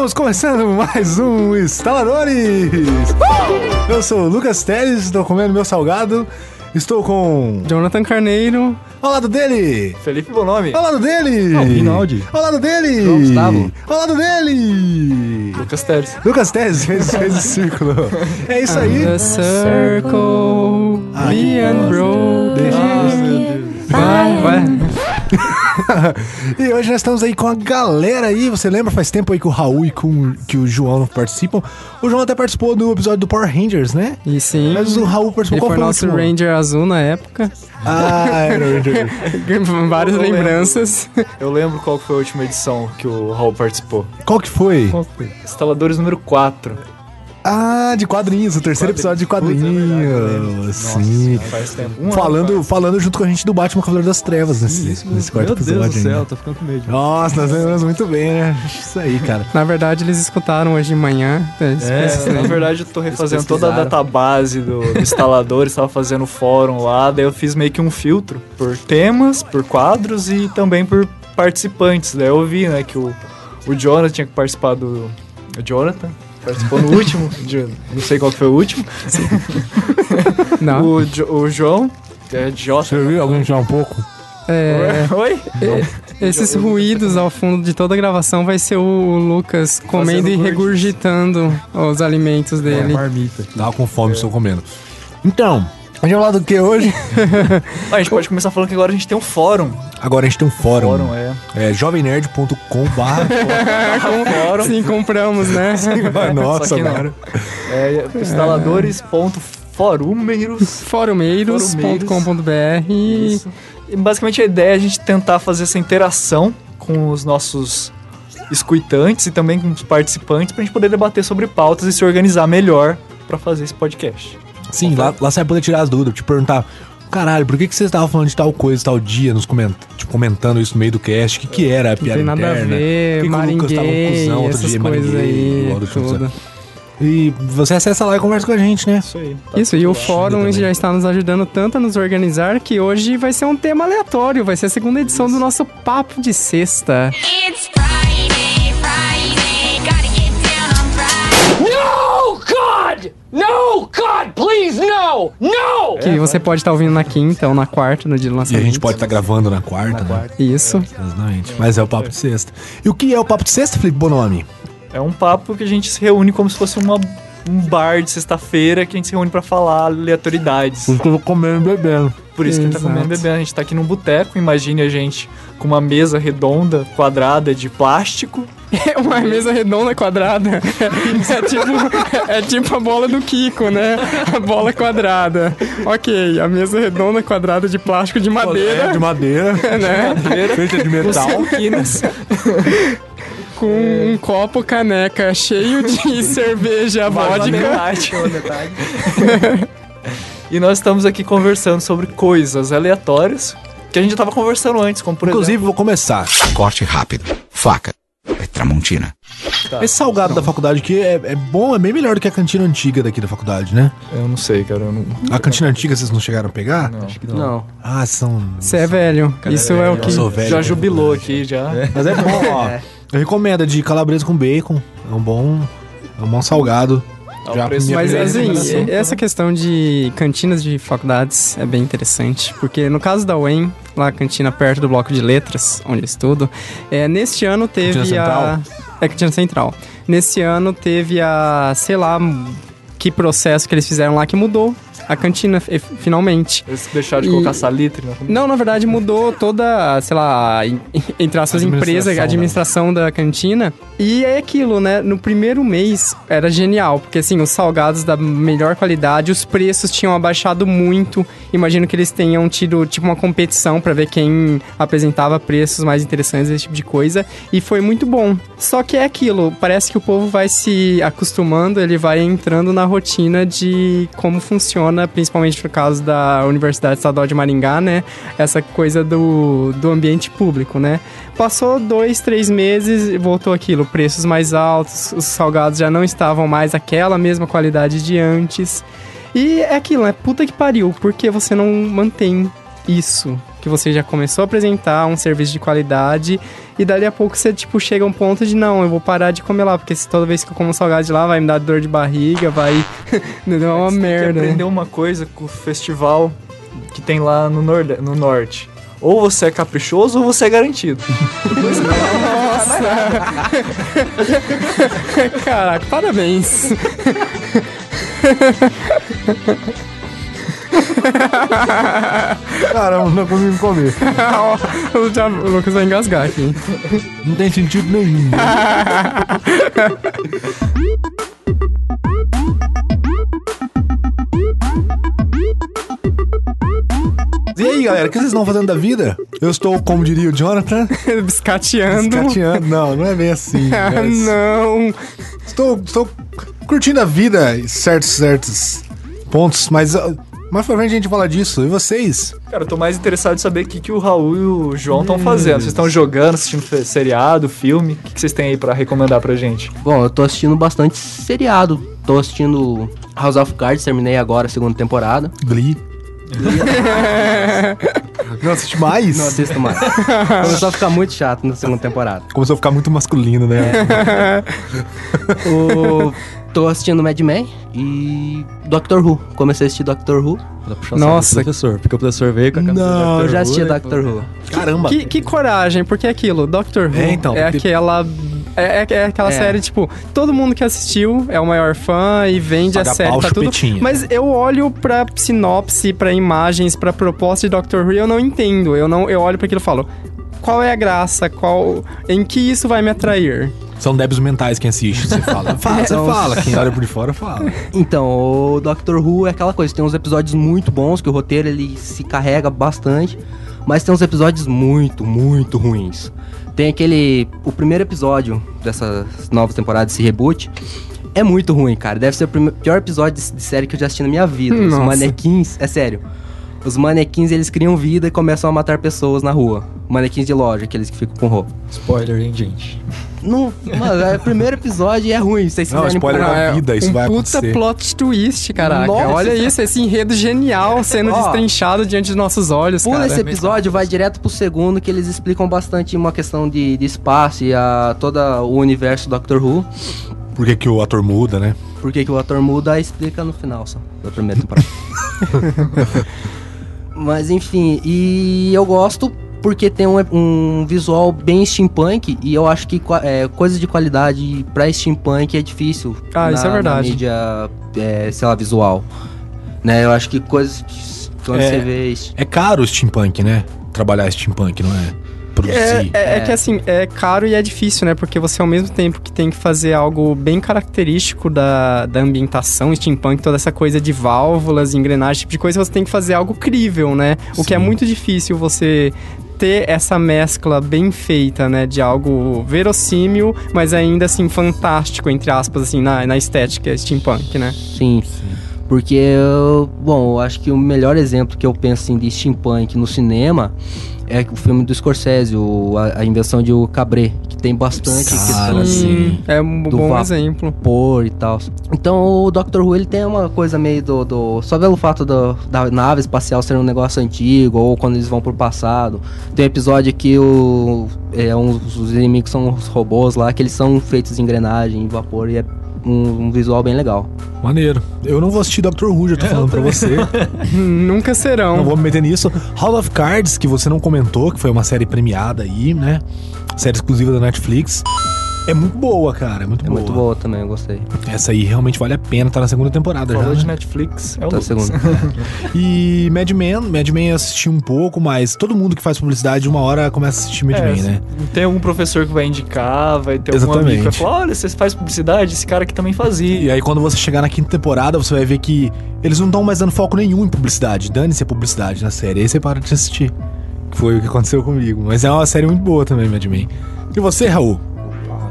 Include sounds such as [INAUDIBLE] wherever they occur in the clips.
Estamos começando mais um Instaladores! Eu sou o Lucas Teles, estou comendo meu salgado. Estou com. Jonathan Carneiro. Ao lado dele! Felipe Bonomi. Ao lado dele! Não, Rinaldi. Ao lado dele! João Gustavo. Ao lado dele! Lucas Teres. Lucas Teles fez, fez o círculo. É isso aí. The Circle. Me and Bro. Vai, vai. [LAUGHS] [LAUGHS] e hoje nós estamos aí com a galera aí. Você lembra? Faz tempo aí que o Raul e com, que o João não participam. O João até participou do episódio do Power Rangers, né? E sim. Mas o Raul participou Ele qual foi foi o nosso último? Ranger azul na época. Ah, era o Ranger. [LAUGHS] Várias Eu lembro. lembranças. Eu lembro qual foi a última edição que o Raul participou. Qual que foi? Qual foi? Instaladores número 4. Ah, de quadrinhos, o terceiro episódio de quadrinhos. Sim. Faz tempo. Um ano falando, falando junto com a gente do Batman Cavaleiro das Trevas nesse, nesse quarto Meu Deus episódio. do céu, ainda. tô ficando com medo. Nossa, nós lembramos muito bem, né? Isso aí, cara. Na verdade, eles escutaram hoje de manhã. Eles É, na verdade eu tô refazendo toda a database do, do instalador, estava fazendo fórum lá, daí eu fiz meio que um filtro por temas, por quadros e também por participantes. Daí eu vi, né, que o, o Jonathan tinha que participar do. O Jonathan participou no último, [LAUGHS] de- não sei qual foi o último. [LAUGHS] Não. O, Jo- o João, que é Jota. Você viu alguém tirar um pouco? É, Oi? esses ruídos ao fundo de toda a gravação vai ser o Lucas comendo e regurgitando os alimentos É, dele. marmita. Tava com fome, estou comendo. Então, a gente vai falar do que hoje? [LAUGHS] A gente pode começar falando que agora a gente tem um fórum. Agora a gente tem um fórum. Fórum, é. É jovemnerd.com barra [LAUGHS] Fórum. Sim, compramos, né? Nossa, que não. cara. É instaladores.forumeiros. Forumeiros.com.br basicamente a ideia é a gente tentar fazer essa interação com os nossos escutantes e também com os participantes pra gente poder debater sobre pautas e se organizar melhor pra fazer esse podcast. Sim, lá, lá você vai poder tirar as dúvidas, te perguntar. Caralho, por que, que vocês estavam falando de tal coisa, tal dia, nos coment... tipo, comentando isso no meio do cast? O que, que era a não piada tem nada interna? a ver, Por que, que o Lucas tava um maringuei, cuzão outro essas dia, coisas aí. E você acessa lá e conversa com a gente, né? Isso aí. tá Isso, e o fórum também. já está nos ajudando tanto a nos organizar que hoje vai ser um tema aleatório, vai ser a segunda edição do nosso Papo de Sexta. It's No, God, please, no! No! Que você pode estar ouvindo na quinta ou na quarta, no dia do E a lançamento. gente pode estar gravando na quarta, né? Isso. Exatamente. Mas é o papo de sexta. E o que é o papo de sexta, Felipe Bonomi? É um papo que a gente se reúne como se fosse uma, um bar de sexta-feira que a gente se reúne pra falar aleatoriedades. que eu tô comendo e bebendo. Por isso que a gente tá Exato. comendo e bebendo. A gente tá aqui num boteco, imagine a gente com uma mesa redonda, quadrada de plástico. É [LAUGHS] uma mesa redonda quadrada. [LAUGHS] É tipo, é tipo a bola do Kiko, né? A bola quadrada. Ok, a mesa redonda quadrada de plástico de É, madeira, de madeira, [LAUGHS] né? feita de metal. Com um copo caneca cheio de cerveja vodka. metade. e nós estamos aqui conversando sobre coisas aleatórias que a gente já tava conversando antes, como por Inclusive, vou começar. Corte rápido. Faca. É Tramontina. Esse salgado da faculdade aqui é, é bom, é bem melhor do que a cantina antiga daqui da faculdade, né? Eu não sei, cara. Eu não... A cantina antiga vocês não chegaram a pegar? Não. Não. Ah, são. Você é velho. Isso é o que. Velho. Já jubilou aqui, já. Mas é bom, ó. [LAUGHS] Eu recomendo de calabresa com bacon. É um bom. É um bom salgado. Já Mas assim, recomendação. essa questão de cantinas de faculdades é bem interessante, porque no caso da UEM, lá a cantina perto do bloco de letras, onde eu estudo, é, neste ano teve Cantina a. Central? É cantina central. Nesse ano teve a. sei lá, que processo que eles fizeram lá que mudou a cantina, e- finalmente. Eles deixaram de E- colocar salitre na Não, na verdade mudou toda, sei lá, entre aspas, empresa, a Administração, administração da cantina. E é aquilo, né? No primeiro mês era genial, porque assim, os salgados da melhor qualidade, os preços tinham abaixado muito. Imagino que eles tenham tido tipo uma competição pra ver quem apresentava preços mais interessantes, esse tipo de coisa. E foi muito bom. Só que é aquilo, parece que o povo vai se acostumando, ele vai entrando na rotina de como funciona, principalmente por causa da Universidade Estadual de Maringá, né? Essa coisa do, do ambiente público, né? Passou dois, três meses e voltou aquilo, preços mais altos, os salgados já não estavam mais aquela mesma qualidade de antes. E é aquilo, né? Puta que pariu, porque você não mantém isso que você já começou a apresentar um serviço de qualidade e dali a pouco você, tipo, chega a um ponto de não, eu vou parar de comer lá, porque se toda vez que eu como salgado de lá vai me dar dor de barriga, vai... [LAUGHS] Não é uma Você tem merda. aprender uma coisa com o festival que tem lá no, norde no norte. Ou você é caprichoso ou você é garantido. [LAUGHS] Caraca, parabéns. [LAUGHS] [LAUGHS] Caramba, não consigo comer. [LAUGHS] o, já- o Lucas vai engasgar aqui. Não tem sentido nenhum. E aí, galera, o que vocês estão fazendo da vida? Eu estou, como diria o Jonathan, [LAUGHS] Biscateando. escateando. Não, não é bem assim. Ah, mas não. estou, estou curtindo a vida em certos, certos pontos, mas uh, mais pra frente a gente fala disso. E vocês? Cara, eu tô mais interessado em saber o que, que o Raul e o João estão fazendo. Vocês estão jogando, assistindo seriado, filme? O que, que vocês têm aí pra recomendar pra gente? Bom, eu tô assistindo bastante seriado. Tô assistindo House of Cards, terminei agora a segunda temporada. Glee. não assiste mais? Não assisto mais. Começou a ficar muito chato na segunda temporada. Começou a ficar muito masculino, né? [LAUGHS] O... Tô assistindo Mad Men e Doctor Who. Comecei a assistir Doctor Who. Pra puxar Nossa. Professor, porque o professor veio com a camisa Não, do Eu já assisti Who, né? Doctor Who. Caramba. Que, que coragem, porque é aquilo, Doctor Who É, então, é aquela. É, é- é aquela É. série, tipo, todo mundo que assistiu é o maior fã e vende Paga a série, pau, tá tudo. Mas eu olho pra sinopse, pra imagens, pra proposta de Doctor Who e eu não entendo. Eu, não, eu olho pra aquilo e falo. Qual é a graça? Qual, em que isso vai me atrair? São débeis mentais quem assiste, você fala. [LAUGHS] Fala, você fala. Quem olha por de fora, fala. Então, o Doctor Who é aquela coisa, tem uns episódios muito bons, que o roteiro ele se carrega bastante, mas tem uns episódios muito, muito ruins. Tem aquele. O primeiro episódio dessa nova temporada, desse reboot, é muito ruim, cara. Deve ser o pior episódio de, série que eu já assisti na minha vida. Os Nossa. manequins, é sério. Os manequins eles criam vida e começam a matar pessoas na rua. Manequins de loja, aqueles que ficam com roupa. Spoiler, hein, gente? Não, mano, é o primeiro episódio e é ruim. Vocês se Não, spoiler procurar. da vida, isso um vai puta acontecer. plot twist, caraca. Nossa. Olha isso, esse enredo genial sendo Ó. destrinchado diante dos nossos olhos, Pula cara. esse episódio, vai direto pro segundo, que eles explicam bastante uma questão de, de espaço e a, todo o universo do Doctor Who. Por que, que o ator muda, né? Por que, que o ator muda, explica no final só, da primeira temporada. [LAUGHS] Mas enfim, e eu gosto porque tem um, um visual bem steampunk e eu acho que é, coisas de qualidade pra steampunk é difícil. Ah, isso é na verdade. mídia, é, sei lá, visual. Né, eu acho que coisas que quando É. você vê... É caro o steampunk, né? Trabalhar steampunk, não é? Produzir. É, é- é É. que assim, é caro e é difícil, né? Porque você ao mesmo tempo que tem que fazer algo bem característico da, da ambientação steampunk, toda essa coisa de válvulas, engrenagens, esse tipo de coisa, você tem que fazer algo crível, né? O que é Sim. muito difícil você ter essa mescla bem feita, né? De algo verossímil, mas ainda assim fantástico, entre aspas, assim, na, na estética steampunk, né? Sim. Porque, eu- bom, eu acho que o melhor exemplo que eu penso assim, de steampunk no cinema é o filme do Scorsese, o- a, a invenção de O Cabré, que tem bastante Cara, questão sim. de É um Do bom exemplo. vapor e tal. Então o Doctor Who ele tem uma coisa meio do. do- só pelo fato do- da nave espacial ser um negócio antigo, ou quando eles vão pro passado. Tem um episódio que o, é, uns, os inimigos são os robôs lá, que eles são feitos de engrenagem, vapor, e é um, um visual bem legal. Maneiro. Eu não vou assistir Doctor Who, já tô falando pra você. [LAUGHS] Nunca serão. Não vou me meter nisso. House of Cards, que você não comentou, que foi uma série premiada aí, né? Série exclusiva da Netflix. É muito boa, cara. É muito É boa. muito boa também, eu gostei. Essa aí realmente vale a pena, tá na segunda temporada Falou já. de né? Netflix, é o Tá Lucas. segundo. [LAUGHS] E Mad Men, Mad Men eu assisti um pouco, mas todo mundo que faz publicidade, uma hora começa a assistir Mad É, Men, né? Tem algum professor que vai indicar, vai ter algum Exatamente. amigo que vai falar, olha, você faz publicidade, esse cara aqui também fazia. E aí quando você chegar na quinta temporada, você vai ver que eles não estão mais dando foco nenhum em publicidade. Dane-se a publicidade na série. Aí você para de assistir. Que foi o que aconteceu comigo. Mas é uma série muito boa também, Mad Men. E você, Raul?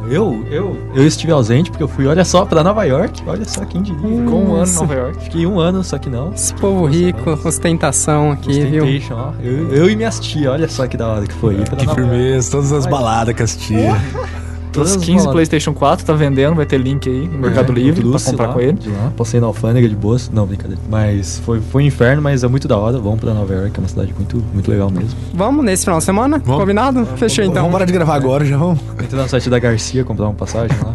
Eu, eu, eu estive ausente porque eu fui, olha só, pra Nova York. Olha só quem diria. Ficou um ano em. Nova York. Fiquei um ano, só que não. Esse povo rico, ostentação aqui, viu? Ostentation, ó. Eu, eu e minhas tia, olha só que da hora que foi. pra Que firmeza, todas as baladas que assistia. Todas Os as 15 baladas. PlayStation 4 tá vendendo, vai ter link aí no Mercado É, Livre pra comprar lá, com ele. De lá, passei na alfândega de boas. Não, brincadeira. Mas foi, foi um inferno, mas é muito da hora. Vamos pra Nova York, é uma cidade muito, muito legal mesmo. Vamos nesse final de semana? Vamos. Combinado? Fechou então. Vamos parar de gravar agora, já vamos. Entrei no site da Garcia comprar uma passagem lá.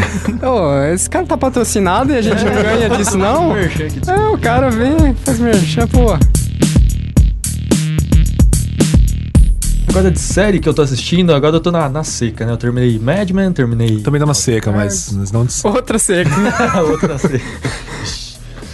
[LAUGHS] Ô, esse cara tá patrocinado e a gente não ganha disso, não? É, o cara vem, faz merchan, pô. Agora de série que eu tô assistindo, agora eu tô na, na seca, né? Eu terminei Mad Men, terminei. Também dá uma seca, mas mas não Outra seca. [LAUGHS] outra seca.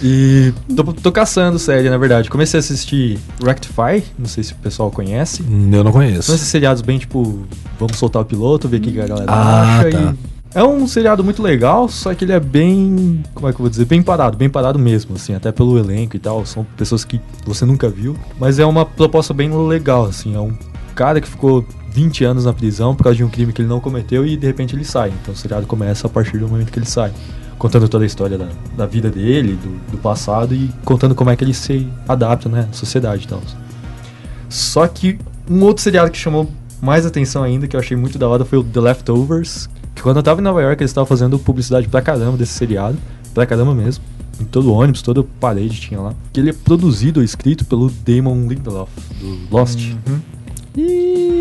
E tô, tô caçando série, na verdade. Comecei a assistir Rectify, não sei se o pessoal conhece. Hum, Eu não conheço. São esses seriados bem tipo, vamos soltar o piloto, ver o que a galera Ah, acha. tá. E é um seriado muito legal, só que ele é bem. Como é que eu vou dizer? Bem parado, bem parado mesmo, assim, até pelo elenco e tal. São pessoas que você nunca viu. Mas é uma proposta bem legal, assim. É um cara que ficou 20 anos na prisão por causa de um crime que ele não cometeu e de repente ele sai. Então o seriado começa a partir do momento que ele sai. Contando toda a história da, da vida dele, do, do passado e contando como é que ele se adapta, né? Na sociedade e tal. Só que um outro seriado que chamou mais atenção ainda, que eu achei muito da hora, foi o The Leftovers. Que quando eu tava em Nova York, eles estavam fazendo publicidade pra caramba desse seriado. Pra caramba mesmo. Em todo ônibus, toda parede tinha lá. Que ele é produzido ou escrito pelo Damon Lindelof, do Lost.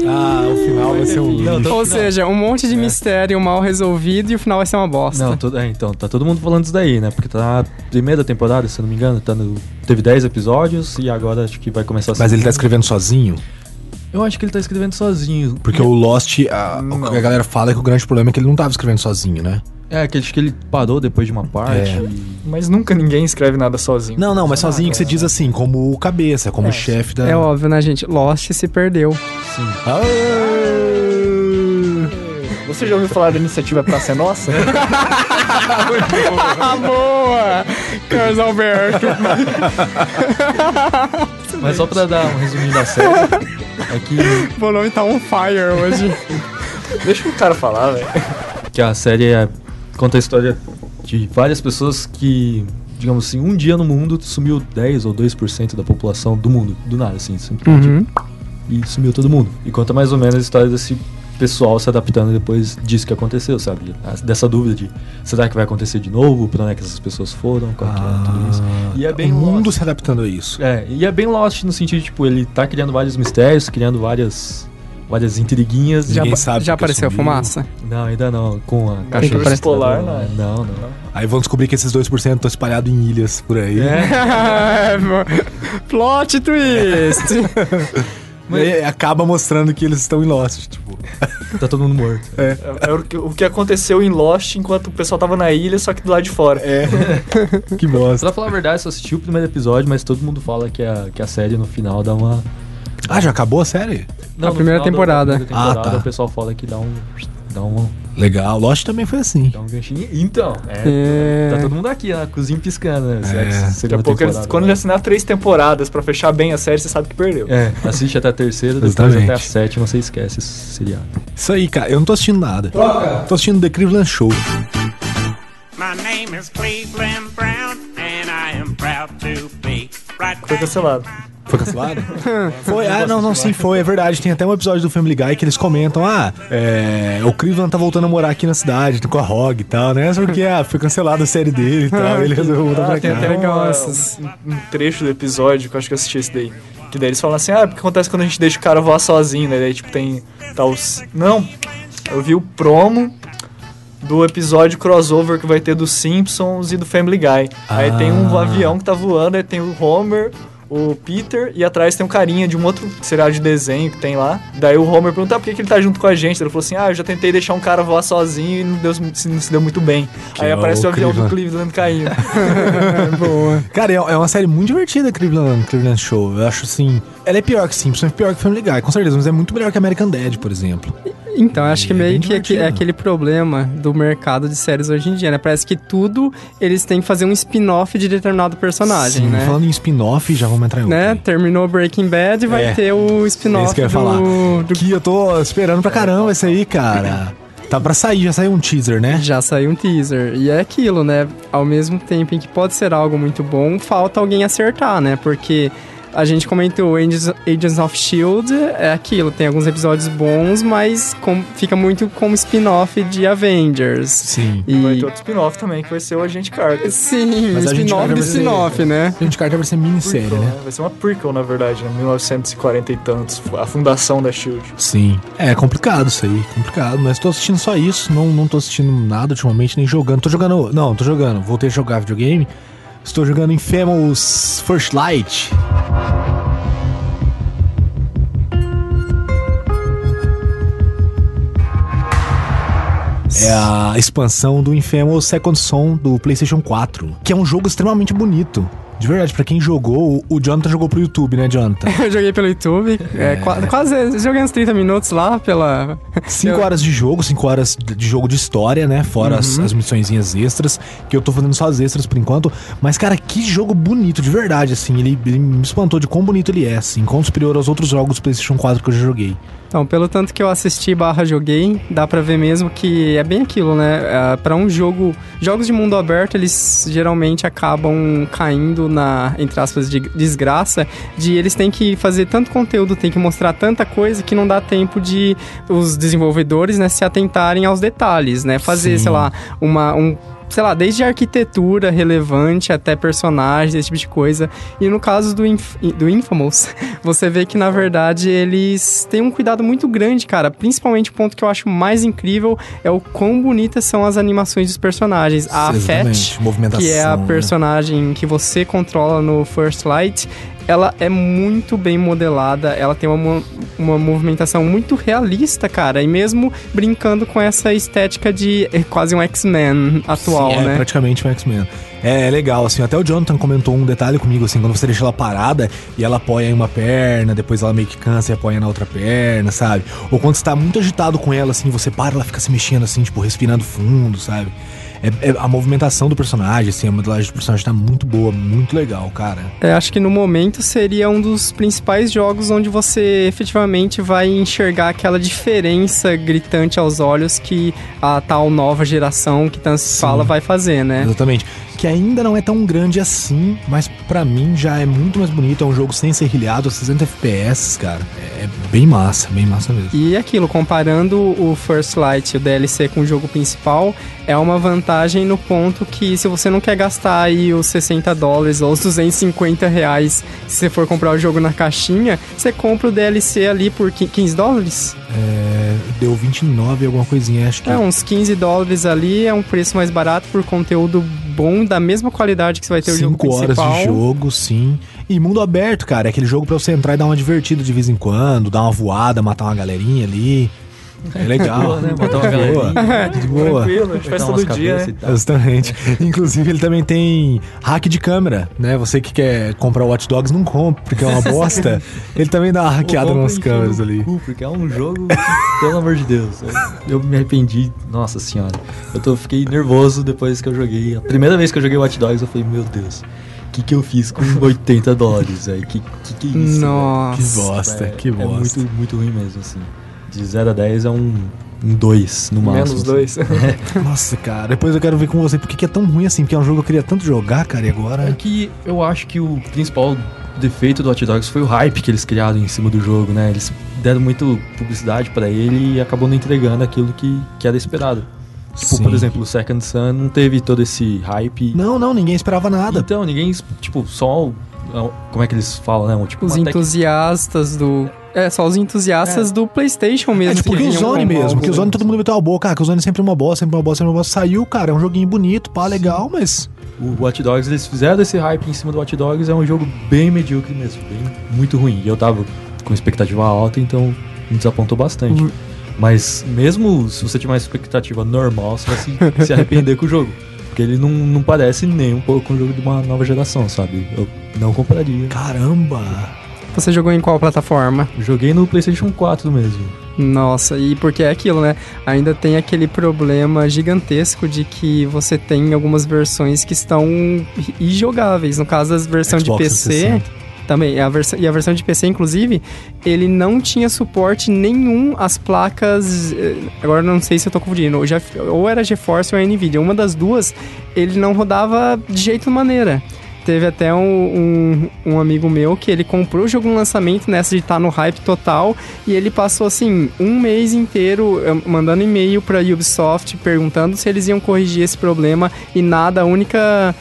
Ah, o final vai ser um lixo. Ou seja, um monte de mistério mal resolvido e o final vai ser uma bosta. Não, tudo, é, então, tá todo mundo falando isso daí, né? Porque tá na primeira temporada, se eu não me engano, tá no, teve 10 episódios e agora acho que vai começar a Mas ele tá escrevendo sozinho? Eu acho que ele tá escrevendo sozinho. Porque o Lost, a, o que a galera fala é que o grande problema é que ele não tava escrevendo sozinho, né? É, que acho que ele parou depois de uma parte. É. Mas nunca ninguém escreve nada sozinho. Não, não, mas sozinho que você diz assim, como o cabeça, como o chefe da. É óbvio, né, gente? Lost se perdeu. Ah, Você já ouviu falar da iniciativa Praça é Nossa? Ah, [LAUGHS] [LAUGHS] boa! Carlos Alberto. [LAUGHS] Mas só pra dar um resuminho da série, é que, O nome tá on fire hoje. Deixa o cara falar, velho. que a série é- conta a história de várias pessoas que, digamos assim, um dia no mundo sumiu 10 ou 2% da população do mundo, do nada, assim, simplesmente. Uhum. E sumiu todo mundo. E conta mais ou menos a história desse pessoal se adaptando depois disso que aconteceu, sabe? Dessa dúvida de será que vai acontecer de novo? Pra onde é que essas pessoas foram? Qual que é tudo isso? E é bem o mundo Lost. se adaptando a isso. É, e é bem Lost no sentido, tipo, ele tá criando vários mistérios, criando várias, várias intriguinhas. Já, Ninguém sabe já porque apareceu sumiu. fumaça? Não, ainda não, com a caixa que aparecer. Polar, não. Não, não. Aí vão descobrir que esses 2% estão espalhados em ilhas por aí. É, [LAUGHS] [LAUGHS] Plot twist! [LAUGHS] E aí acaba mostrando que eles estão em Lost, tipo. tá todo mundo morto. É, é o, que, o que aconteceu em Lost enquanto o pessoal tava na ilha, só que do lado de fora. É. que bosta. Pra falar a verdade, só assisti o primeiro episódio, mas todo mundo fala que a, que a série no final dá uma. Ah, já acabou a série? Não, no primeira da- temporada. da primeira temporada, Ah, tá. o pessoal fala que dá um. Dá um, Legal. Lost também foi assim. dá um ganchinho. Então, É. é, Tá todo mundo aqui, na cozinha piscando, né? É. Daqui a pouco, eles, quando vai- ele assinar três temporadas pra fechar bem a série, você sabe que perdeu. É, assiste até a terceira, depois Exatamente. até a sétima, você esquece esse seriado. Isso aí, cara. Eu não tô assistindo nada. Tô assistindo The Cleveland Show. My name is Cleveland Brown, and I am proud to be right Foi cancelado. Foi cancelado? [LAUGHS] foi. Ah, não, não, sim, foi. É verdade. Tem até um episódio do Family Guy que eles comentam: ah, é, o Cleveland tá voltando a morar aqui na cidade, com a Hog e tal, né? Porque ah, foi cancelada a série dele e tal. ele resolveu voltar pra Ah, tem cá. até uma- essas. um, um trecho do episódio que eu acho que eu assisti esse daí. Que daí eles falam assim, ah, porque acontece quando a gente deixa o cara voar sozinho, né? Daí tipo tem. Tá os... Não, eu vi o promo do episódio crossover que vai ter dos Simpsons e do Family Guy. Aí tem um Ah. avião que tá voando, aí tem o Homer, o Peter, e atrás tem um carinha de um outro seriado de desenho que tem lá. Daí o Homer pergunta, ah, por que, que ele tá junto com a gente? Ele falou assim, ah, eu já tentei deixar um cara voar sozinho e não, deu, se- não se deu muito bem. Que aí é aparece o o avião do Cleveland. Cleveland caindo. [LAUGHS] [LAUGHS] Boa. Cara, é, é uma série muito divertida, Cleveland, Cleveland Show. Eu acho assim. Ela é pior que Simpsons, é pior que Family Guy, com certeza, mas é muito melhor que American Dad, por exemplo. Então, acho que É meio que é aquele problema do mercado de séries hoje em dia, né? Parece que tudo eles têm que fazer um spin-off de determinado personagem, Sim, né? Falando em spin-off, já vamos entrar em né? outro. Terminou Breaking Bad e vai É. ter o É spin-off isso que eu ia do, falar. do- Que eu tô esperando pra caramba esse aí, cara. Tá pra sair, já saiu um teaser, né? Já saiu um teaser. E é aquilo, né? Ao mesmo tempo em que pode ser algo muito bom, falta alguém acertar, né? Porque A gente comentou Agents, Agents of Shield, é aquilo, tem alguns episódios bons, mas com- fica muito como spin-off de Avengers. Sim. E Vai ter outro spin-off também, que vai ser o Agente Carter. sim, Mas a gente spin-off ver- spin-off, né? Agente Carter vai ser minissérie, Prequel, né? né? Vai ser uma prequel, na verdade, né? 1940 e tantos. A fundação da SHIELD. Sim. É complicado isso aí, complicado. Mas tô assistindo só isso, não, não tô assistindo nada ultimamente, nem jogando. Tô jogando. Não, tô jogando. Voltei a jogar videogame. Estou jogando Infamous First Light. É a expansão do Infamous Second Son do PlayStation 4, que é um jogo extremamente bonito. De verdade, pra quem jogou, o Jonathan jogou pro YouTube, né, Jonathan? [LAUGHS] Eu joguei pelo YouTube, é, qua- quase, joguei uns 30 minutos lá pela... [LAUGHS] 5 Eu- horas de jogo, 5 horas de jogo de história, né? Fora as, Uhum. as missõezinhas extras, que eu tô fazendo só as extras por enquanto. Mas, cara, que jogo bonito, de verdade, assim. Ele, ele me espantou de quão bonito ele é, assim. Quão superior aos outros jogos do PlayStation 4 que eu já joguei. Então, pelo tanto que eu assisti barra joguei, dá pra ver mesmo que é bem aquilo, né? Ah, Pra um jogo... Jogos de mundo aberto, eles geralmente acabam caindo na, entre aspas, de desgraça, de eles têm que fazer tanto conteúdo, tem que mostrar tanta coisa que não dá tempo de os desenvolvedores, né, se atentarem aos detalhes, né? Fazer, Sim. sei lá, uma... Um, sei lá, desde arquitetura relevante até personagens, esse tipo de coisa. E no caso do, Inf do Infamous, [LAUGHS] você vê que, na verdade, eles têm um cuidado muito grande, cara. Principalmente o ponto que eu acho mais incrível é o quão bonitas são as animações dos personagens. A Exatamente, Fat, que é a né? personagem que você controla no First Light, ela é muito bem modelada, ela tem uma, uma movimentação muito realista, cara, e mesmo brincando com essa estética de é, quase um X-Men atual, Sim, é né? praticamente um X-Men. É, é legal, assim, até o Jonathan comentou um detalhe comigo, assim, quando você deixa ela parada e ela apoia em uma perna, depois ela meio que cansa e apoia na outra perna, sabe? Ou quando você tá muito agitado com ela, assim, você para, ela fica se mexendo, assim, tipo, respirando fundo, sabe? É, é- a movimentação do personagem, assim, a modelagem do personagem tá muito boa, muito legal, cara. É, acho que no momento seria um dos principais jogos onde você efetivamente vai enxergar aquela diferença gritante aos olhos que a tal nova geração que tanto se fala vai fazer, né? Exatamente. Que ainda não é tão grande assim, mas pra mim já é muito mais bonito. É um jogo sem ser rilhado, 60 FPS, cara. É, é bem massa, bem massa mesmo. E aquilo, comparando o First Light, o DLC com o jogo principal, é uma vantagem no ponto que se você não quer gastar aí os 60 dólares ou os 250 reais se você for comprar o jogo na caixinha, você compra o DLC ali por qui- 15 dólares? É, deu 29 alguma coisinha, acho que. É, uns 15 dólares ali, é um preço mais barato por conteúdo bom, da mesma qualidade que você vai ter o jogo 5 horas de jogo, sim. E mundo aberto, cara. É aquele jogo pra você entrar e dar uma divertida de vez em quando, dar uma voada, matar uma galerinha ali. É legal. Boa, né? Matar uma galerinha. [LAUGHS] De boa. Tranquilo, a gente faz Cortar umas todo dia, né? e tal. Exatamente. Inclusive, ele também tem hack de câmera, né? Você que quer comprar o Watch Dogs, não compra, porque é uma bosta. [LAUGHS] ele também dá uma hackeada nas câmeras no ali. cu, Porque é um jogo, pelo amor de Deus. Eu, eu me arrependi, nossa senhora. Eu tô, fiquei nervoso depois que eu joguei. A primeira vez que eu joguei Watch Dogs, eu falei, meu Deus, o que, que eu fiz com 80 dólares, velho? Que, que que é isso? Nossa. Que bosta, É, que é bosta. muito, muito ruim mesmo, assim. De 0 a 10 é um 2 no máximo. Menos assim. dois. [LAUGHS] [LAUGHS] Nossa, cara. Depois eu quero ver com você por que é tão ruim assim, porque é um jogo que eu queria tanto jogar, cara, e É agora. que eu acho que o principal defeito do Hot Dogs foi o hype que eles criaram em cima do jogo, né? Eles deram muito publicidade pra ele e acabou não entregando aquilo que, que era esperado. Tipo, Sim. por exemplo, o Second Sun não teve todo esse hype. Não, não, ninguém esperava nada. Então, ninguém, tipo, só. O- Como é que eles falam, né? Um, Tipo, Os entusiastas do. É, só os entusiastas do PlayStation mesmo. É tipo que o Zone mesmo, algo- que o Zone todo mundo meteu a boca, ah, que o Zone é sempre uma bosta, sempre uma bosta, sempre uma bosta. Saiu, cara, é um joguinho bonito, pá, legal, mas. O Watch Dogs, eles fizeram esse hype em cima do Watch Dogs, é um jogo bem medíocre mesmo, bem, muito ruim. E eu tava com expectativa alta, então me desapontou bastante. Mas mesmo se você tiver uma expectativa normal, você vai se, se arrepender com o jogo. Porque ele não, não parece nem um pouco um jogo de uma nova geração, sabe? Eu não compraria. Caramba! Você jogou em qual plataforma? Joguei no PlayStation 4 mesmo. Nossa, e porque é aquilo, né? Ainda tem aquele problema gigantesco de que você tem algumas versões que estão injogáveis. No caso, as versões de Xbox PC. 360. Também, a versão, e a versão de PC, inclusive, ele não tinha suporte nenhum às placas. eh, Agora não sei se eu tô confundindo, ou, já, ou era GeForce ou a Nvidia. Uma das duas, ele não rodava de jeito maneira. Teve até um, um, um amigo meu que ele comprou o jogo no lançamento nessa de estar no hype total e ele passou assim um mês inteiro eh, mandando e-mail pra Ubisoft perguntando se eles iam corrigir esse problema e nada, a única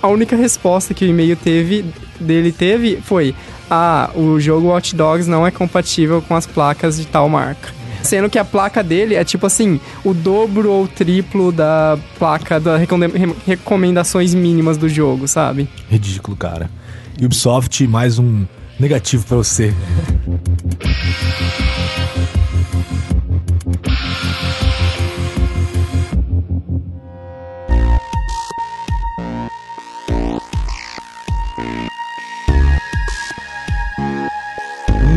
a única resposta que o e-mail teve dele teve foi: "Ah, o jogo Watch Dogs não é compatível com as placas de tal marca". Sendo que a placa dele é tipo assim, o dobro ou triplo da placa das recomenda- re- recomendações mínimas do jogo, sabe? Ridículo, cara. Ubisoft, mais um negativo pra você.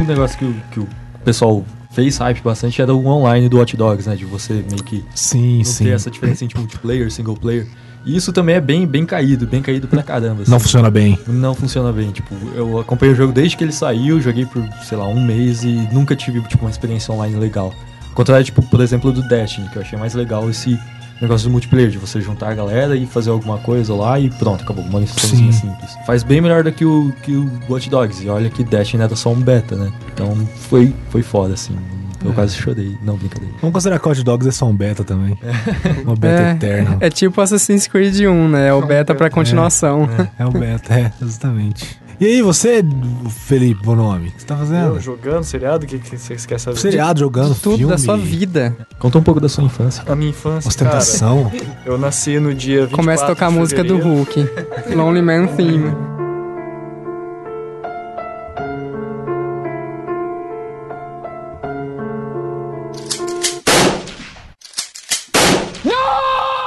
Um negócio que, o- que o pessoal fez hype bastante era o online do Watch Dogs, né? De você meio que Sim, não sim. ter essa diferença entre multiplayer e single player. E isso também é bem, bem caído, bem caído pra caramba. Não assim. funciona bem. Não funciona bem. Tipo, eu acompanhei o jogo desde que ele saiu, joguei por, sei lá, um mês e nunca tive, tipo, uma experiência online legal. Ao contrário, tipo, por exemplo, do Destiny, que eu achei mais legal esse negócio do multiplayer, de você juntar a galera e fazer alguma coisa lá e pronto, acabou. Uma missãozinha Sim. simples. Faz bem melhor do que o, que o Watch Dogs. E olha que Destiny era só um beta, né? Então foi, foi foda, assim. Eu quase chorei. Não, brincadeira. Vamos considerar que Hot Dogs é só um beta também. Uma beta É. eterna. É tipo Assassin's Creed 1, né? É o beta pra continuação. É um beta, é, exatamente. E aí, você, Felipe Bonome, o que você tá Eu fazendo? jogando seriado, o que, que você quer saber? Seriado, jogando, Tudo filme, da sua vida. Conta um pouco da sua infância. A minha infância, ostentação. cara, eu nasci no dia 24 Começa a tocar a música do. Hulk. Lonely Man Theme.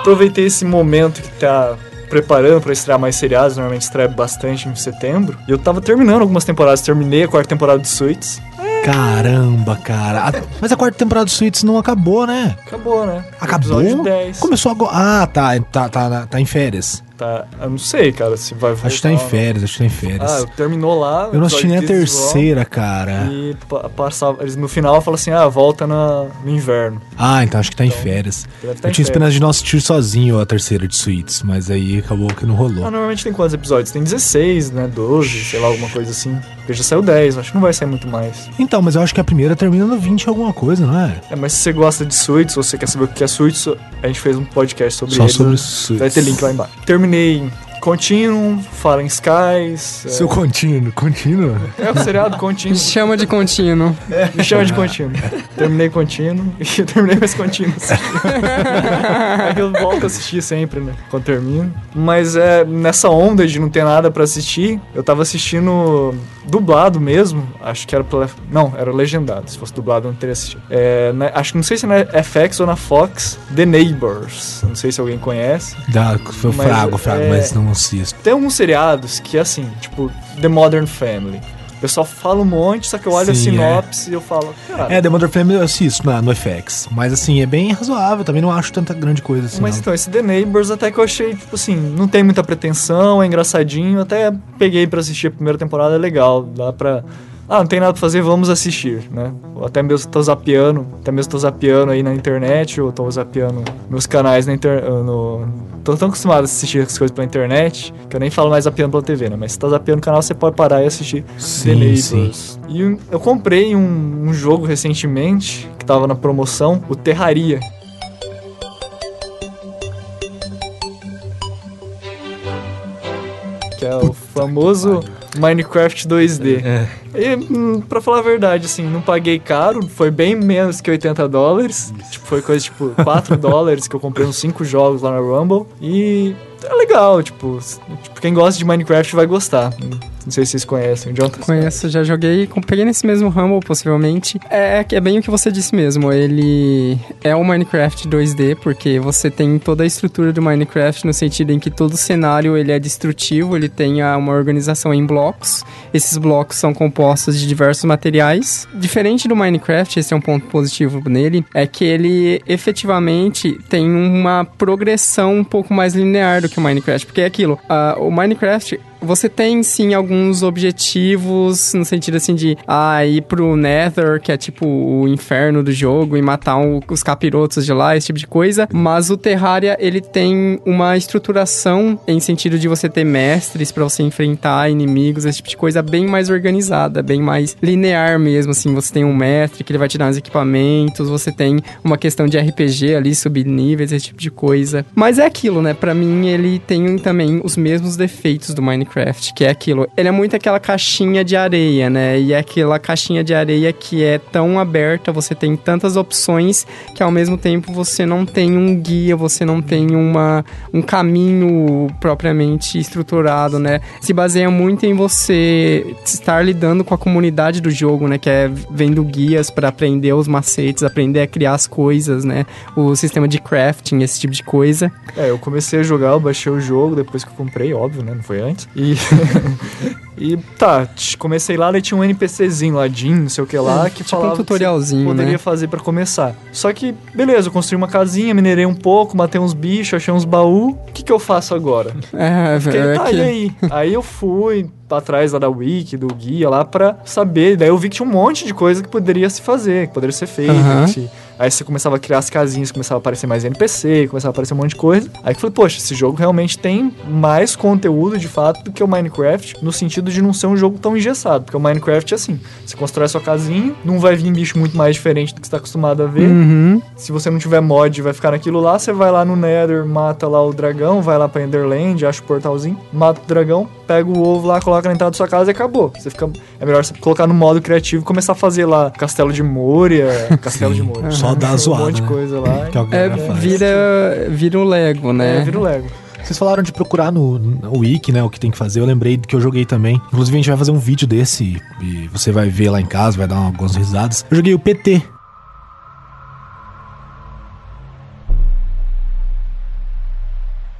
Aproveitei esse momento que tá preparando pra estrear mais seriados, normalmente estreia bastante em setembro. E eu tava terminando algumas temporadas, terminei a quarta temporada de Suits. Caramba, cara. A- mas a quarta temporada do Suits não acabou, né? Acabou, né? Acabou? Episódio 10. Começou agora. Ah, tá, tá, tá, tá em férias. Tá, eu não sei, cara, se vai voltar. Acho que tá em férias, acho que tá em férias. Ah, terminou lá. eu não assisti nem a terceira, cara. E pa- passava, eles no final falam assim: ah, volta na, no inverno. Ah, então acho que tá em férias. Tá eu tinha férias. esperança de não assistir sozinho a terceira de Suits, mas aí acabou que não rolou. Ah, normalmente tem quantos episódios? Tem 16, né? 12, sei lá, alguma coisa assim. Porque já saiu 10, acho que não vai sair muito mais. Então, mas eu acho que a primeira termina no 20 e alguma coisa, não é? É, mas se você gosta de Suits, ou você quer saber o que é Suits, a gente fez um podcast sobre Só eles. sobre né? Suits. Vai ter link lá embaixo. Terminei Continuum, Fallen Skies. é- Seu contínuo, contínuo? É, o seriado Continuum. Me chama de contínuo. Me chama de Continuum. Terminei Continuum [LAUGHS] e terminei mais Continuum. é que eu volto a assistir sempre, né? Quando termino. Mas é nessa onda de não ter nada pra assistir, eu tava assistindo dublado mesmo. Acho que era pela. Não, era legendado. Se fosse dublado, eu não teria assistido. É, né, acho que não sei se é na FX ou na Fox. The Neighbors. Não sei se alguém conhece. Dá, foi Mas, frago, frago, é- mas não Tem alguns seriados que, assim, tipo, The Modern Family. O pessoal fala um monte, só que eu olho Sim, a sinopse e eu falo, cara. É, The Mother Family eu assisto na, no FX. Mas assim, é bem razoável, também não acho tanta grande coisa assim. Mas não. então, esse The Neighbors até que eu achei, tipo assim, não tem muita pretensão, é engraçadinho. Até peguei pra assistir a primeira temporada, é legal. Dá pra. Ah, não tem nada pra fazer, vamos assistir, né? Ou até mesmo tô zapeando, até mesmo tô zapeando aí na internet, ou tô zapeando meus canais na internet. No... Tô tão acostumado a assistir as coisas pela internet, que eu nem falo mais zapeando pela TV, né? Mas se tá zapeando o canal, você pode parar e assistir Sim, sim. E eu comprei um, um jogo recentemente, que tava na promoção, o Terraria. que é o famoso Minecraft 2D. E, hum, pra falar a verdade, assim, não paguei caro, foi bem menos que 80 dólares. Tipo, foi coisa tipo 4 [LAUGHS] dólares que eu comprei uns 5 jogos lá na Rumble. E é legal, tipo, tipo, quem gosta de Minecraft vai gostar. Não sei se vocês conhecem. Jonathan Conheço, já joguei, peguei nesse mesmo Rumble, possivelmente. É, é bem o que você disse mesmo, ele é o Minecraft 2D, porque você tem toda a estrutura do Minecraft no sentido em que todo cenário ele é destrutivo, ele tem uma organização em blocos. Esses blocos são compostos de diversos materiais. Diferente do Minecraft, esse é um ponto positivo nele, é que ele efetivamente tem uma progressão um pouco mais linear do que o Minecraft, porque é aquilo, ah, o Minecraft você tem sim alguns objetivos no sentido assim de ah, ir pro Nether, que é tipo o inferno do jogo, e matar um- os capirotos de lá, esse tipo de coisa. Mas o Terraria, ele tem uma estruturação em sentido de você ter mestres pra você enfrentar inimigos, esse tipo de coisa bem mais organizada, bem mais linear mesmo, assim. Você tem um mestre que ele vai te dar os equipamentos, você tem uma questão de RPG ali, subníveis, esse tipo de coisa. Mas é aquilo, né? Pra mim, ele tem também os mesmos defeitos do Minecraft, que é aquilo. Ele é muito aquela caixinha de areia, né? E é aquela caixinha de areia que é tão aberta, você tem tantas opções que ao mesmo tempo você não tem um guia, você não tem uma, um caminho propriamente estruturado, né? Se baseia muito em você estar lidando com a comunidade do jogo, né? Que é vendo guias para aprender os macetes, aprender a criar as coisas, né? O sistema de crafting, esse tipo de coisa. É, eu comecei a jogar, eu baixei o jogo depois que eu comprei, óbvio, né? Não foi antes. E. [LAUGHS] e tá, comecei lá, daí tinha um NPCzinho lá, Jim, não sei o que lá, que tipo um falava. que você tutorialzinho, Poderia né? fazer pra começar. Só que, beleza, eu construí uma casinha, minerei um pouco, matei uns bichos, achei uns baús. O que, que eu faço agora? É, Fiquei, é tá, que- e aí? aí eu fui atrás lá da wiki, do guia lá pra saber. Daí eu vi que tinha um monte de coisa que poderia se fazer, que poderia ser feito. Aham. que- Aí você começava a criar as casinhas, começava a aparecer mais NPC, começava a aparecer um monte de coisa. Aí que eu falei, poxa, esse jogo realmente tem mais conteúdo de fato do que o Minecraft, no sentido de não ser um jogo tão engessado. Porque o Minecraft é assim: você constrói a sua casinha, não vai vir bicho muito mais diferente do que você tá acostumado a ver. Uhum. Se você não tiver mod, vai ficar naquilo lá. Você vai lá no Nether, mata lá o dragão, vai lá pra Enderland, acha o portalzinho, mata o dragão, pega o ovo lá, coloca na entrada da sua casa e acabou. Você fica, é melhor você colocar no modo criativo e começar a fazer lá Castelo de Moria, [LAUGHS] Castelo de Moria. Só dá um zoada, monte de né? coisa lá. É, faz. vira, vira o Lego, né? É, vira o Lego. Vocês falaram de procurar no, no Wiki, né, o que tem que fazer. Eu lembrei que eu joguei também. Inclusive, a gente vai fazer um vídeo desse e você vai ver lá em casa, vai dar algumas risadas. Eu joguei o PT.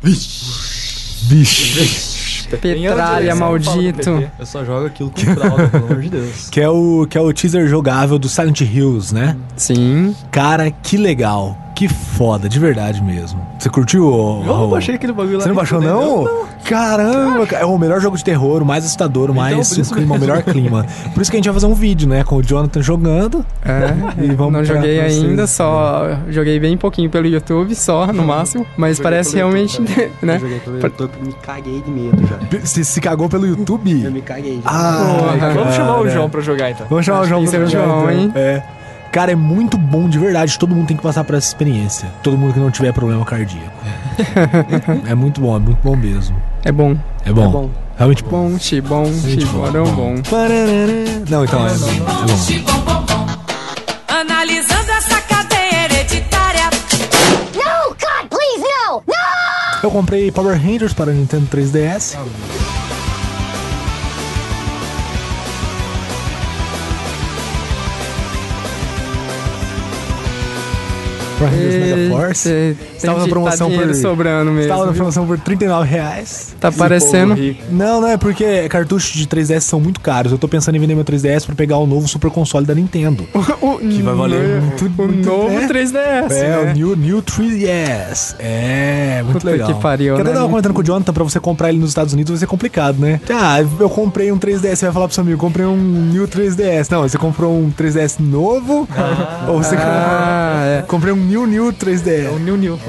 Vixe. Vixe. Petralha, maldito. Eu só jogo aquilo com [LAUGHS] fralda, pelo amor de Deus. Que é, o, que é o teaser jogável do Silent Hills, né? Sim. Cara, que legal. Que foda, de verdade mesmo. Você curtiu? Eu não baixei aquele bagulho lá. Você não baixou, fudendo, não? Caramba, cara. é o melhor jogo de terror, o mais assustador, o mais Então, o clima, o melhor clima. Por isso que a gente vai fazer um vídeo, né? Com o Jonathan jogando. É, [LAUGHS] E vamos não joguei vocês. ainda, só joguei bem pouquinho pelo YouTube, só no máximo, mas Joguei parece pelo realmente, né? Eu joguei pelo YouTube me caguei de medo já. Você se cagou pelo Eu YouTube? me caguei já. Ah, Porra. Vamos chamar o. João pra jogar então. Vamos chamar o Acho João que pra o jogar, João, então. hein? É. Cara, é muito bom, de verdade. Todo mundo tem que passar por essa experiência. Todo mundo que não tiver problema cardíaco. [LAUGHS] é muito bom, é muito bom mesmo. É bom. É bom. É bom. Realmente bom. Bom, chi, bom, chi, Gente, bom. Pararara. Não, então é, é bom. Analisando essa cadeia hereditária. No, God, please, no! No! Eu comprei Power Rangers para Nintendo 3DS. Power Rangers Mega Force. Estava na que promoção tá por- sobrando mesmo. Estava na viu? promoção por 39 reais. Tá parecendo. Não, não, é porque cartuchos de 3DS são muito caros. Eu tô pensando em vender meu 3DS pra pegar o novo Super Console da Nintendo. [LAUGHS] O, Que vai valer muito, o muito, novo né? 3DS. É, né? o New, New 3DS. É, muito Puta legal. que pariu, Porque eu né? tava comentando com o Jonathan, pra você comprar ele nos Estados Unidos vai ser complicado, né? Ah, eu comprei um 3DS, você vai falar pro seu amigo, comprei um New 3DS. Não, você comprou um 3DS novo? [LAUGHS] ou você Ah, é. comprou... Comprei um New New 3DS. É o New New.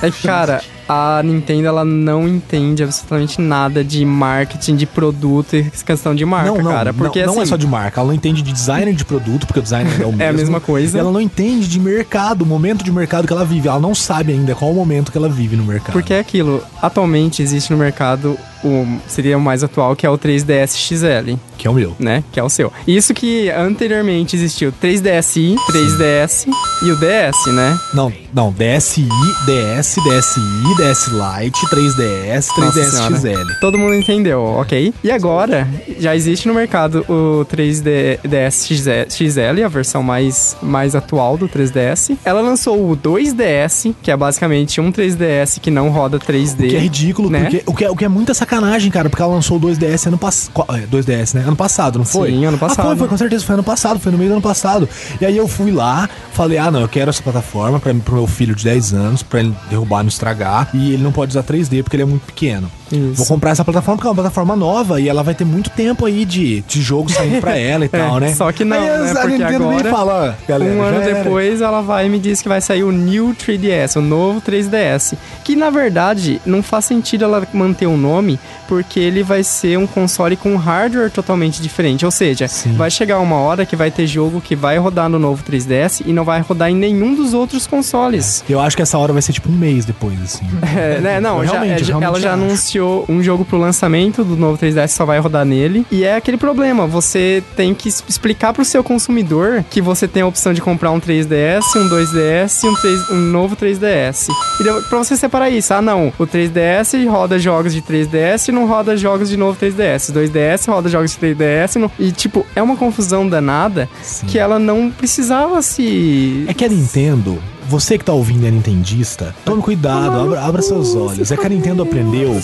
É que, cara, a Nintendo ela não entende absolutamente nada de marketing, de produto e questão de marca, não, não, cara. Porque não, assim, não é só de marca, ela não entende de design de produto, porque o design é o [LAUGHS] mesmo. É a mesma coisa. E ela não entende de mercado, o momento de mercado que ela vive. Ela não sabe ainda qual o momento que ela vive no mercado. Porque é aquilo, atualmente existe no mercado o seria o mais atual, que é o 3DS XL, Que é o meu. né? Que é o seu. Isso que anteriormente existiu o 3DSi, 3DS e o DS, né? Não, não, DSi, DS, DSi, DS Lite, 3DS, 3DS Nossa senhora. XL. Todo mundo entendeu, ok? E agora, já existe no mercado o 3DS XL, a versão mais, mais atual do 3DS. Ela lançou o 2DS, que é basicamente um 3DS que não roda 3D. O que é ridículo, né? porque o que é, o que é muita sacanagem, cara, porque ela lançou o 2DS ano passado. 2DS, né? Ano passado, não foi? Sim, ano Ah, passado. foi, foi, com certeza, foi ano passado, foi no meio do ano passado. E aí eu fui lá, falei, ah, não, eu quero essa plataforma pra, pro meu filho de 10 anos, pra ele derrubar e não estragar. E ele não pode usar 3D porque ele é muito pequeno. Isso. Vou comprar essa plataforma porque é uma plataforma nova e ela vai ter muito tempo aí de, de jogo saindo pra ela e [LAUGHS] tal, né? Só que não, Aí né? a Nintendo agora, e fala, "Ó, galera, um ano já era." depois, ela vai e me diz que vai sair o New 3DS, o novo 3DS. Que na verdade não faz sentido ela manter o nome, porque ele vai ser um console com hardware totalmente diferente. Ou seja, vai chegar uma hora que vai ter jogo que vai rodar no novo 3DS e não vai rodar em nenhum dos outros consoles. Eu acho que essa hora vai ser tipo um mês depois, assim. [LAUGHS] É, né? Não, já- realmente, é, realmente ela já acho. Um jogo pro lançamento do novo 3DS, só vai rodar nele. E é aquele problema, você tem que explicar pro seu consumidor que você tem a opção de comprar um 3DS, um 2DS e um, 3 um novo 3DS. E pra você separar isso, ah não, o 3DS roda jogos de 3DS e não roda jogos de novo 3DS. O 2DS roda jogos de 3DS e, não... e tipo, é uma confusão danada que ela não precisava se... É que a Nintendo, você que tá ouvindo é nintendista, tome cuidado, abra, abra seus olhos. É que a Nintendo aprendeu.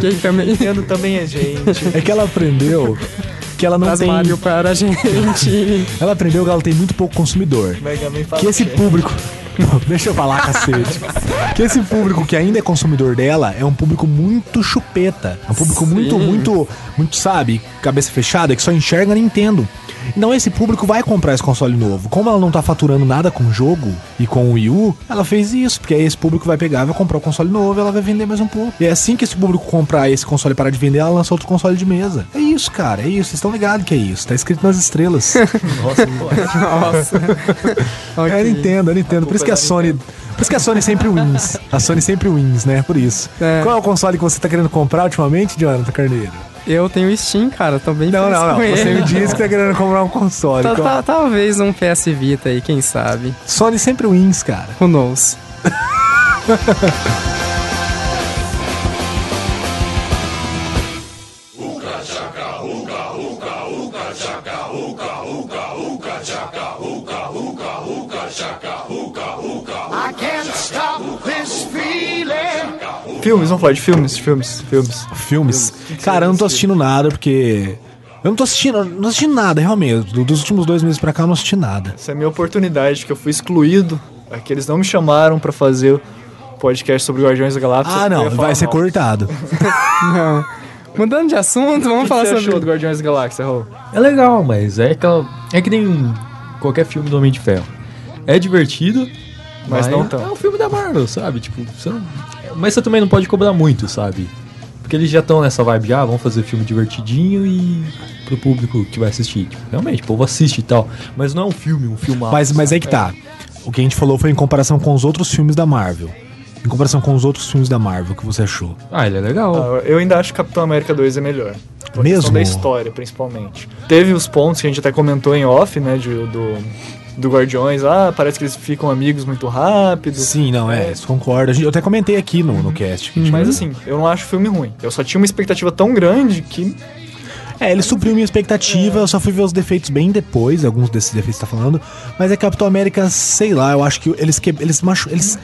Quem também... Nintendo também é gente. É que ela aprendeu que ela não Traz tem. Mario para a gente. Ela aprendeu que ela tem muito pouco consumidor. Mega Man fala Que esse que é. público. Não, [LAUGHS] deixa eu falar, cacete. Que esse público que ainda é consumidor dela é um público muito chupeta. É um público muito, muito, muito, sabe, cabeça fechada, que só enxerga a Nintendo. Então esse público vai comprar esse console novo. Como ela não tá faturando nada com o jogo e com o Wii U, ela fez isso, porque aí esse público vai pegar, vai comprar o console novo e ela vai vender mais um pouco. E é assim que esse público comprar esse console e parar de vender, ela lança outro console de mesa. É isso, cara, é isso. Vocês estão ligados que é isso. Tá escrito nas estrelas. [LAUGHS] Nossa. [LAUGHS] Nossa. É a Nintendo, a Nintendo. Por isso que a Sony. Por isso que a Sony sempre wins. A Sony sempre wins, né? Por isso. É. Qual é o console que você tá querendo comprar ultimamente, Jonathan Carneiro? Eu tenho Steam, cara, tô bem Não, não, não. Você me disse que tá querendo comprar um console. Tá- tá- talvez um PS Vita aí, quem sabe. Sony sempre wins, cara. Who knows? [LAUGHS] Filmes, vamos falar de filmes, filmes, filmes. Filmes. Cara, eu não tô assistindo nada porque. Eu não tô assistindo, não tô assistindo nada, realmente. Do- Dos últimos dois meses pra cá, eu não assisti nada. Essa é a minha oportunidade, que eu fui excluído. É que eles não me chamaram pra fazer o podcast sobre Guardiões da Galáxia. Ah, Eu não, ia falar vai ser mal. cortado. [LAUGHS] Não. Mudando de assunto, O vamos que falar você sobre. achou do Guardiões da Galáxia, Raul? É legal, mas é aquela. É que nem qualquer filme do Homem de Ferro. É divertido, Mas não tanto. É um filme da Marvel, sabe? Tipo, você não... Mas você também não pode cobrar muito, sabe? Porque eles já estão nessa vibe, ah, vamos fazer filme divertidinho e pro público que vai assistir. Tipo, realmente, o povo assiste e tal. Mas não é um filme, um filme. Mas, mas aí que tá. O que a gente falou foi em comparação com os outros filmes da Marvel. Em comparação com os outros filmes da Marvel, o que você achou? Ah, ele é legal. Ah, eu ainda acho que Capitão América 2 é melhor. Por Mesmo? da história, principalmente. Teve os pontos que a gente até comentou em off, né, de- do, do Guardiões. Ah, parece que eles ficam amigos muito rápido. Sim, não, é, isso concordo. Eu até comentei aqui no, no cast. Mas assim, eu não acho o filme ruim. Eu só tinha uma expectativa tão grande que É, ele supriu minha expectativa, eu só fui ver os defeitos bem depois, alguns desses defeitos que você tá falando. Mas é Capitão América, sei lá, eu acho que eles que eles machu, eles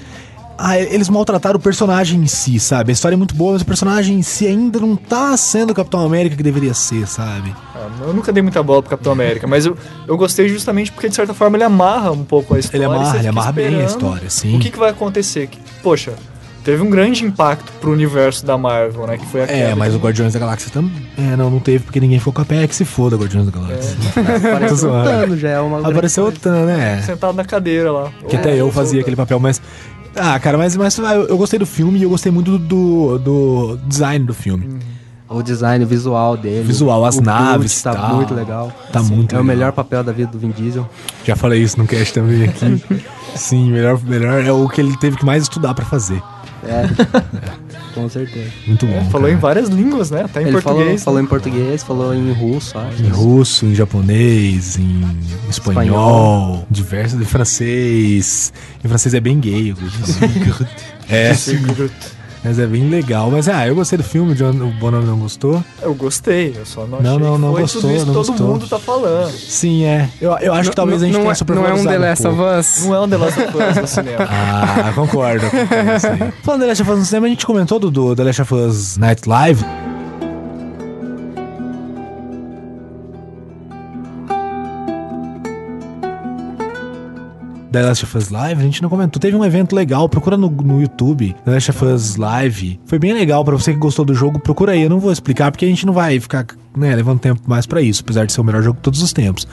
ah, eles maltrataram o personagem em si, sabe? A história é muito boa, mas o personagem em si ainda não tá sendo o Capitão América que deveria ser, sabe? Ah, Eu nunca dei muita bola pro Capitão América, mas eu, eu gostei justamente porque, de certa forma, ele amarra um pouco a história. Ele amarra, ele amarra bem a história, sim. O que, que vai acontecer? Que, poxa, teve um grande impacto pro universo da Marvel, né? Que foi a É, queda mas o Guardiões da Galáxia também. É, não, não teve porque ninguém ficou com a pé que se foda, Guardiões da Galáxia. [LAUGHS] Tô Apareceu o. Thanos, já é uma Apareceu o Thanos, né? Sentado na cadeira lá. Que até eu fazia aquele papel, mas. Ah, cara, mas, mas ah, eu, gostei do filme e eu gostei muito do, do design do filme. O design, o visual dele. Visual, as o naves, tá tal. muito legal. Tá muito É o legal. melhor papel da vida do Vin Diesel. Já falei isso no cast também aqui. [LAUGHS] Sim, melhor, melhor é o que ele teve que mais estudar pra fazer. É, com certeza. [LAUGHS] Muito bom. Falou cara. em várias línguas, né? Até em Ele falou, português. falou em português, falou em russo, acho. Em russo, em japonês, em espanhol, diversos, em francês. Em francês é bem gay. Groot. [LAUGHS] é, mas é bem legal. Mas ah, eu gostei do filme, o John- o Bonano não gostou. Eu gostei, eu só não Não, achei não, não foi gostou, tudo isso não que todo gostou. mundo tá falando. Sim, é. Eu, eu acho que talvez a gente não, tenha é, não é um supervalorizado The Last of. Us. Não é um The Last of Us no [LAUGHS] cinema. Ah, concordo. concordo. [LAUGHS] Falando The Last of Us no cinema, a gente comentou do, do The Last of Us Night Live. The Last of Us Live, a gente não comentou. Teve um evento legal, procura no, no YouTube, The Last of Us Live. Foi bem legal pra você que gostou do jogo, procura aí. Eu não vou explicar porque a gente não vai ficar, né, levando tempo mais pra isso, apesar de ser o melhor jogo de todos os tempos.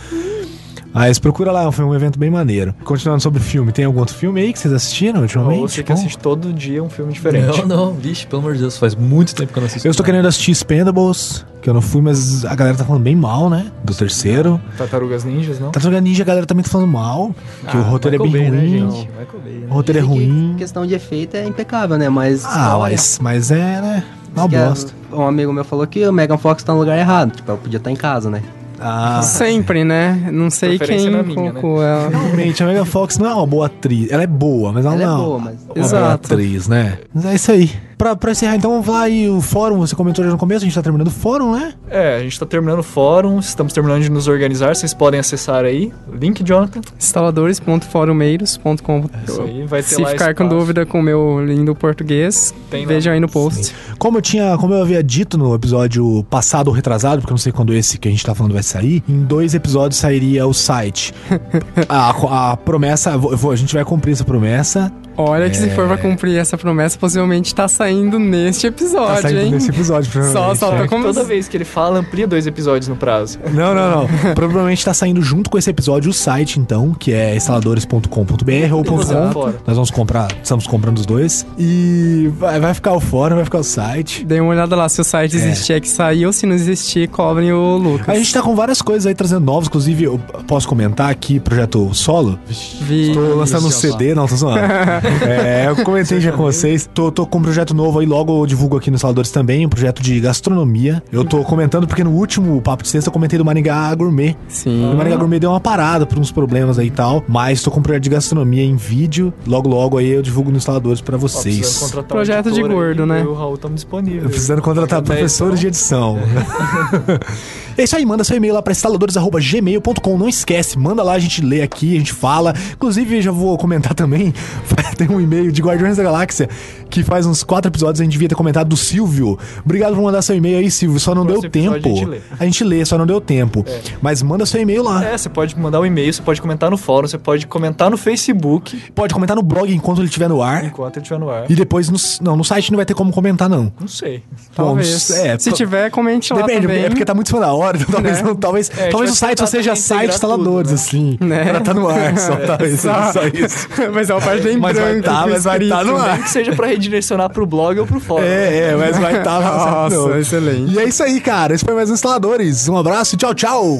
Mas procura lá, foi um evento bem maneiro. Continuando sobre filme, tem algum outro filme aí que vocês assistiram ultimamente? Você que assiste todo dia um filme diferente. Não, não, vixe, pelo amor de Deus, faz muito tempo que eu não assisto. Eu estou querendo assistir Expendables, que eu não fui, mas a galera tá falando bem mal, né? Do terceiro. Tartarugas Ninjas, não? Tartaruga Ninja, a galera também tá falando mal, que o roteiro é bem Bay, né, ruim. gente? Michael Bay, né? O roteiro é ruim. Questão de efeito é impecável, né? Mas. Ah, mas, mas é, né? Uma que é- bosta. Um amigo meu falou que o Megan Fox tá no lugar errado. Tipo, ela podia estar em casa, né? Ah, Sempre, né? Não sei quem na minha, colocou ela. realmente, a Megan Fox não é uma boa atriz. Ela é boa, mas ela, Ela é não boa, mas- uma boa Exato. atriz, né? Mas é isso aí. Pra, pra encerrar, então, vamos lá aí o fórum. Você comentou já no começo, a gente tá terminando o fórum, né? É, a gente tá terminando o fórum, estamos terminando de nos organizar, vocês podem acessar aí. Link, Jonathan. instaladores.forumeiros.com Isso aí, vai ter Se lá ficar com espaço. dúvida com o meu lindo português, Tem lá. vejam aí no post. Como eu tinha, como eu havia dito no episódio passado ou retrasado, porque eu não sei quando esse que a gente tá falando vai sair, em dois episódios sairia o site. [LAUGHS] a, a promessa, a gente vai cumprir essa promessa. Olha que se for É. pra cumprir essa promessa, possivelmente tá saindo neste episódio, Tá saindo hein? nesse episódio, Só, provavelmente. só né? pra como... Toda vez que ele fala, amplia dois episódios no prazo. Não, não, não. [LAUGHS] Provavelmente tá saindo junto com esse episódio o site, então, que é instaladores.com.br ou. .com. Nós vamos comprar, estamos comprando os dois. E vai, vai ficar o fórum, vai ficar o site. Dê uma olhada lá, se o site existir é que saiu, se não existir, cobrem o Lucas. A gente tá com várias coisas aí trazendo novos, inclusive eu posso comentar aqui, projeto solo. Vi... Tô lançando um CD, não, tô zoando. [LAUGHS] é, eu comentei já com vocês. Tô, tô com um projeto novo aí, logo eu divulgo aqui nos Saladores também, um projeto de gastronomia. Eu tô comentando porque no último Papo de Sexta eu comentei do Maringá Gourmet. Sim. O Maringá Gourmet deu uma parada por uns problemas aí e tal, mas tô com um projeto de gastronomia em vídeo. Logo, logo aí eu divulgo nos instaladores pra Ó, precisando vocês. contratar um Projeto de editor aí, gordo, eu né? e o Raul estamos disponíveis. Eu precisando contratar Pagar professores de edição. é [LAUGHS] isso aí, manda seu e-mail lá pra instaladores.gmail.com. Não esquece, manda lá, a gente lê aqui, a gente fala. Inclusive, já vou comentar também. [LAUGHS] Tem um e-mail de Guardiões da Galáxia que faz uns quatro episódios a gente devia ter comentado do Silvio. Obrigado por mandar seu e-mail aí, Silvio. Só não deu Próximo tempo. a gente lê. A gente lê, só não deu tempo. Mas manda seu e-mail lá. É, você pode mandar um e-mail, você pode comentar no fórum, você pode comentar no Facebook Pode comentar no blog enquanto ele estiver no ar. enquanto ele estiver no ar. E depois no, não, no site não vai ter como comentar, não. Não sei. Talvez. Bom, é, se tiver, comente lá Depende, também. é porque tá muito cima da hora, então [LAUGHS] talvez, Né? não, talvez, É, talvez vai o site só seja site integrar instaladores, tudo, né? assim. Né? Pra tá no ar, só, [LAUGHS] talvez Só. só isso. [LAUGHS] Mas é uma parte bem Mas vai branca tá, do mas vai tá no escrito. ar. Nem que seja pra redirecionar pro blog ou pro fórum. É, é, mas vai estar lá. Nossa, excelente. E é isso aí, cara. Esse foi mais um Instaladores. Um abraço e tau, tchau.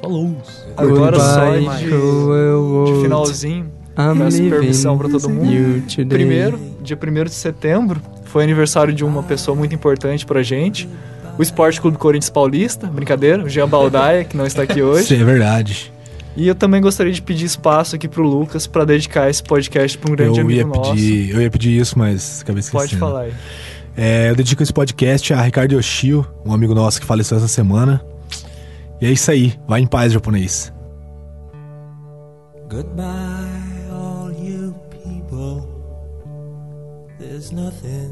Falou. Agora só Goodbye, de, cruel de world. finalzinho. I'm Peço permissão pra todo mundo. Primeiro, dia 1 de setembro, foi aniversário de uma pessoa muito importante pra gente. O Esporte Clube Corinthians Paulista, brincadeira, o Jean Baldaia, que não está aqui [LAUGHS] hoje. Sim, é verdade. E eu também gostaria de pedir espaço aqui pro Lucas pra dedicar esse podcast pra um grande Eu amigo ia, nosso. pedir, eu ia pedir isso, mas acabei esquecendo. Pode falar aí. É, eu dedico esse podcast a Ricardo Yoshio, um amigo nosso que faleceu essa semana. E é isso aí. Vai em paz, japonês. Goodbye, all you people. There's nothing